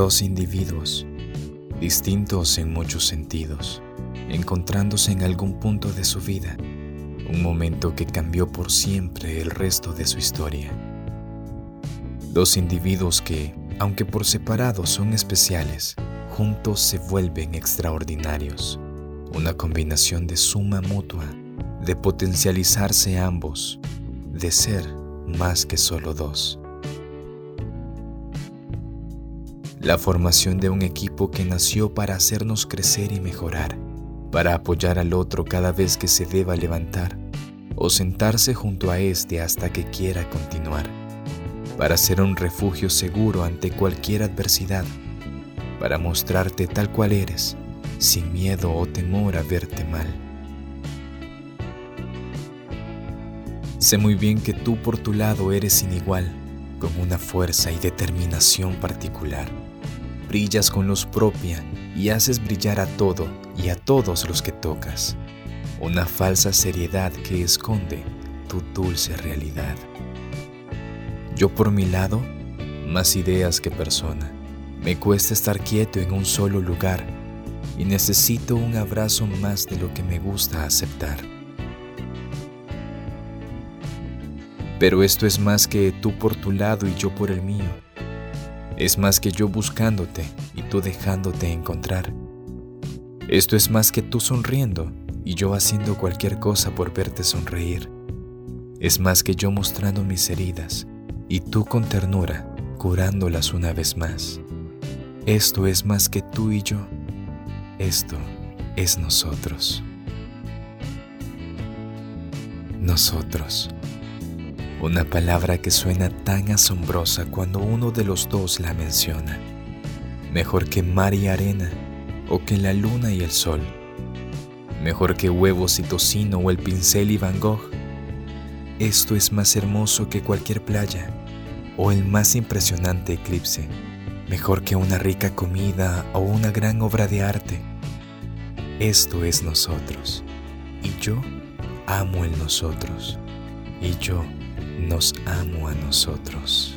Dos individuos, distintos en muchos sentidos, encontrándose en algún punto de su vida, un momento que cambió por siempre el resto de su historia. Dos individuos que, aunque por separado son especiales, juntos se vuelven extraordinarios, una combinación de suma mutua, de potencializarse ambos, de ser más que solo dos. La formación de un equipo que nació para hacernos crecer y mejorar, para apoyar al otro cada vez que se deba levantar o sentarse junto a éste hasta que quiera continuar, para ser un refugio seguro ante cualquier adversidad, para mostrarte tal cual eres, sin miedo o temor a verte mal. Sé muy bien que tú por tu lado eres sin igual, con una fuerza y determinación particular. Brillas con luz propia y haces brillar a todo y a todos los que tocas. Una falsa seriedad que esconde tu dulce realidad. Yo por mi lado, más ideas que persona. Me cuesta estar quieto en un solo lugar y necesito un abrazo más de lo que me gusta aceptar. Pero esto es más que tú por tu lado y yo por el mío. Es más que yo buscándote y tú dejándote encontrar. Esto es más que tú sonriendo y yo haciendo cualquier cosa por verte sonreír. Es más que yo mostrando mis heridas y tú con ternura curándolas una vez más. Esto es más que tú y yo. Esto es nosotros. Nosotros. Una palabra que suena tan asombrosa cuando uno de los dos la menciona. Mejor que mar y arena, o que la luna y el sol. Mejor que huevos y tocino o el pincel y Van Gogh. Esto es más hermoso que cualquier playa o el más impresionante eclipse. Mejor que una rica comida o una gran obra de arte. Esto es nosotros. Y yo amo el nosotros. Y yo nos amo a nosotros.